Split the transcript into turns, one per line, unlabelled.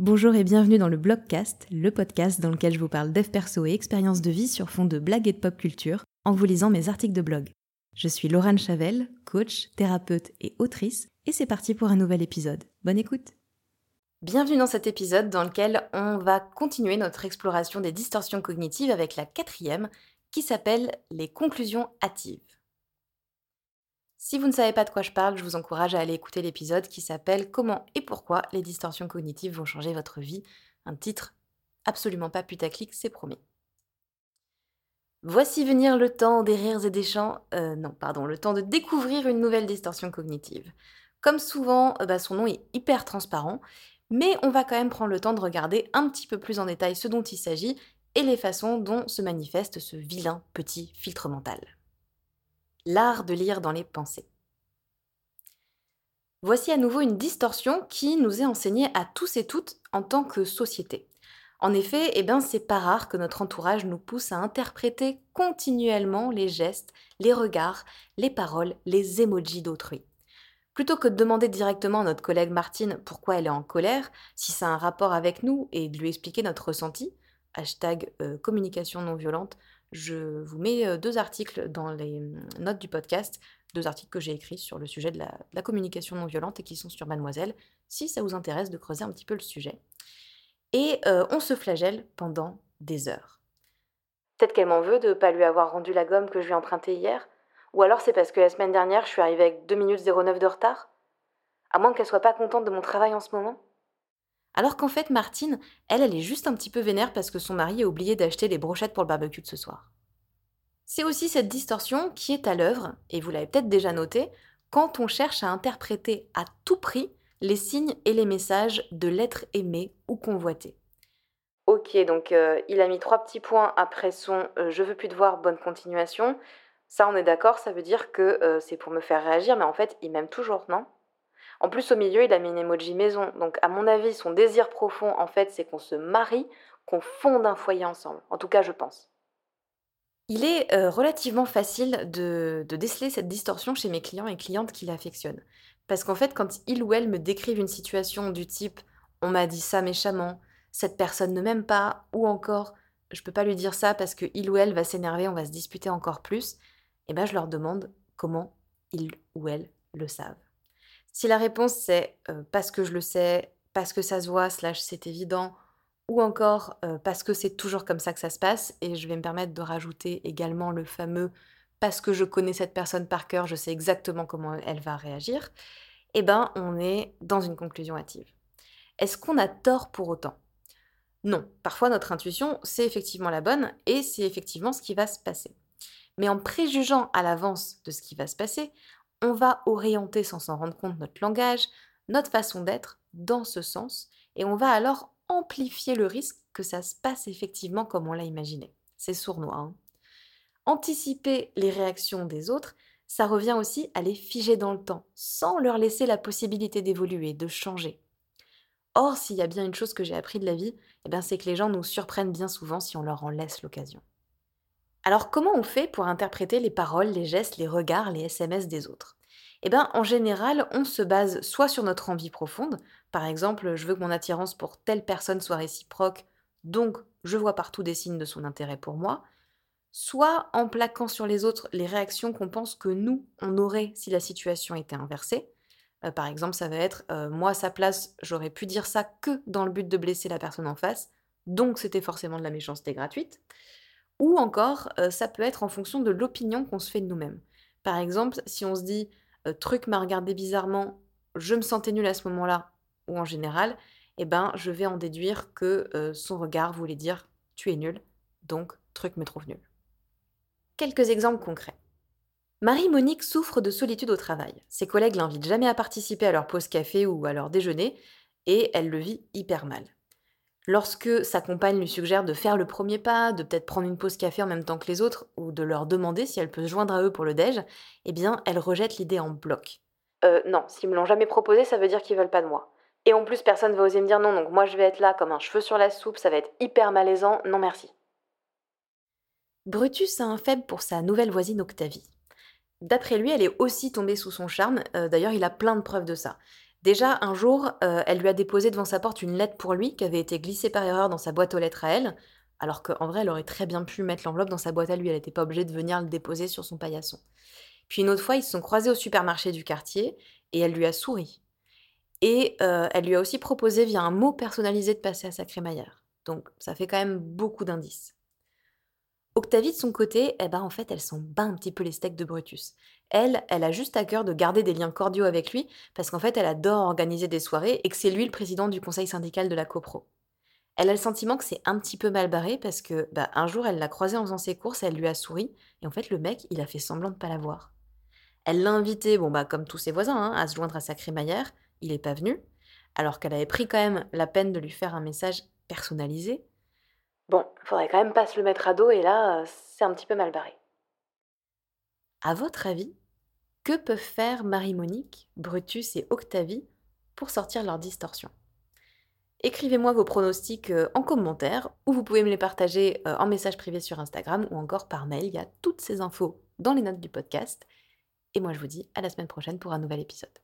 Bonjour et bienvenue dans le Blogcast, le podcast dans lequel je vous parle dev perso et expériences de vie sur fond de blagues et de pop culture en vous lisant mes articles de blog. Je suis Laurent Chavel, coach, thérapeute et autrice, et c'est parti pour un nouvel épisode. Bonne écoute Bienvenue dans cet épisode dans lequel on va continuer notre exploration des distorsions cognitives avec la quatrième qui s'appelle les conclusions hâtives. Si vous ne savez pas de quoi je parle, je vous encourage à aller écouter l'épisode qui s'appelle Comment et pourquoi les distorsions cognitives vont changer votre vie. Un titre absolument pas putaclic, c'est promis. Voici venir le temps des rires et des chants. Euh, non, pardon, le temps de découvrir une nouvelle distorsion cognitive. Comme souvent, euh, bah, son nom est hyper transparent, mais on va quand même prendre le temps de regarder un petit peu plus en détail ce dont il s'agit et les façons dont se manifeste ce vilain petit filtre mental l'art de lire dans les pensées. Voici à nouveau une distorsion qui nous est enseignée à tous et toutes en tant que société. En effet, eh ben, c'est pas rare que notre entourage nous pousse à interpréter continuellement les gestes, les regards, les paroles, les emojis d'autrui. Plutôt que de demander directement à notre collègue Martine pourquoi elle est en colère, si ça a un rapport avec nous et de lui expliquer notre ressenti, hashtag euh, communication non violente, je vous mets deux articles dans les hum, notes du podcast, deux articles que j'ai écrits sur le sujet de la, communication non violente et qui sont sur Mademoiselle, si ça vous intéresse de creuser un petit peu le sujet. Et on se flagelle pendant des heures. Peut-être qu'elle m'en veut de ne pas lui avoir rendu la gomme que je lui ai empruntée hier, ou alors c'est parce que la semaine dernière je suis arrivée avec 2 minutes 09 de retard. À moins qu'elle soit pas contente de mon travail en ce moment. Alors qu'en fait, Martine, elle, elle est juste un petit peu vénère parce que son mari a oublié d'acheter les brochettes pour le barbecue de ce soir. C'est aussi cette distorsion qui est à l'œuvre, et vous l'avez peut-être déjà noté, quand on cherche à interpréter à tout prix les signes et les messages de l'être aimé ou convoité. Ok, donc euh, il a mis trois petits points après son euh, je veux plus te voir, bonne continuation. Ça, on est d'accord, ça veut dire que euh, c'est pour me faire réagir, mais en fait, il m'aime toujours, non? En plus, au milieu, il a mis une emoji maison. Donc, à mon avis, son désir profond, en fait, c'est qu'on se marie, qu'on fonde un foyer ensemble. En tout cas, je pense. Il est euh, relativement facile de, déceler cette distorsion chez mes clients et clientes qui l'affectionnent. Parce qu'en fait, quand il ou elle me décrivent une situation du type on m'a dit ça méchamment, cette personne ne m'aime pas, ou encore je peux pas lui dire ça parce que il ou elle va s'énerver, on va se disputer encore plus, et eh ben je leur demande comment ils ou elles le savent. Si la réponse c'est parce que je le sais, parce que ça se voit, slash c'est évident, ou encore parce que c'est toujours comme ça que ça se passe, et je vais me permettre de rajouter également le fameux parce que je connais cette personne par cœur, je sais exactement comment elle va réagir, eh ben on est dans une conclusion hâtive. Est-ce qu'on a tort pour autant? Non, parfois notre intuition, c'est effectivement la bonne, et c'est effectivement ce qui va se passer. Mais en préjugeant à l'avance de ce qui va se passer, on va orienter sans s'en rendre compte notre langage, notre façon d'être dans ce sens, et on va alors amplifier le risque que ça se passe effectivement comme on l'a imaginé. C'est sournois. Hein Anticiper les réactions des autres, ça revient aussi à les figer dans le temps, sans leur laisser la possibilité d'évoluer, de changer. Or, s'il y a bien une chose que j'ai appris de la vie, eh c'est que les gens nous surprennent bien souvent si on leur en laisse l'occasion. Alors comment on fait pour interpréter les paroles, les gestes, les regards, les SMS des autres? Eh bien en général, on se base soit sur notre envie profonde, par exemple je veux que mon attirance pour telle personne soit réciproque, donc je vois partout des signes de son intérêt pour moi, soit en plaquant sur les autres les réactions qu'on pense que nous, on aurait si la situation était inversée. Euh, par exemple, ça va être euh, moi à sa place, j'aurais pu dire ça que dans le but de blesser la personne en face, donc c'était forcément de la méchanceté gratuite. Ou encore, euh, ça peut être en fonction de l'opinion qu'on se fait de nous-mêmes. Par exemple, si on se dit euh, truc m'a regardé bizarrement, je me sentais nul à ce moment-là, ou en général, eh ben je vais en déduire que euh, son regard voulait dire tu es nul, donc truc me trouve nul. Quelques exemples concrets. Marie-Monique souffre de solitude au travail. Ses collègues l'invitent jamais à participer à leur pause café ou à leur déjeuner, et elle le vit hyper mal. Lorsque sa compagne lui suggère de faire le premier pas, de peut-être prendre une pause café en même temps que les autres, ou de leur demander si elle peut se joindre à eux pour le déj, eh bien, elle rejette l'idée en bloc. Euh, non, s'ils me l'ont jamais proposé, ça veut dire qu'ils veulent pas de moi. Et en plus, personne va oser me dire non, donc moi je vais être là comme un cheveu sur la soupe, ça va être hyper malaisant, non merci. Brutus a un faible pour sa nouvelle voisine Octavie. D'après lui, elle est aussi tombée sous son charme, euh, d'ailleurs il a plein de preuves de ça. Déjà, un jour, euh, elle lui a déposé devant sa porte une lettre pour lui qui avait été glissée par erreur dans sa boîte aux lettres à elle, alors qu'en vrai, elle aurait très bien pu mettre l'enveloppe dans sa boîte à lui, elle n'était pas obligée de venir le déposer sur son paillasson. Puis une autre fois, ils se sont croisés au supermarché du quartier et elle lui a souri. Et euh, elle lui a aussi proposé via un mot personnalisé de passer à sa crémaillère. Donc ça fait quand même beaucoup d'indices. Octavie, de son côté, eh ben, en fait, elle s'en bat un petit peu les steaks de Brutus. Elle, elle a juste à cœur de garder des liens cordiaux avec lui, parce qu'en fait, elle adore organiser des soirées et que c'est lui le président du conseil syndical de la copro. Elle a le sentiment que c'est un petit peu mal barré parce que bah, un jour, elle l'a croisé en faisant ses courses, elle lui a souri, et en fait, le mec, il a fait semblant de pas la voir. Elle l'a invité, bon bah comme tous ses voisins, hein, à se joindre à sa crémaillère, il n'est pas venu, alors qu'elle avait pris quand même la peine de lui faire un message personnalisé. Bon, faudrait quand même pas se le mettre à dos et là, euh, c'est un petit peu mal barré. À votre avis, que peuvent faire Marie-Monique, Brutus et Octavie pour sortir leur distorsion? Écrivez-moi vos pronostics euh, en commentaire ou vous pouvez me les partager euh, en message privé sur Instagram ou encore par mail. Il y a toutes ces infos dans les notes du podcast. Et moi, je vous dis à la semaine prochaine pour un nouvel épisode.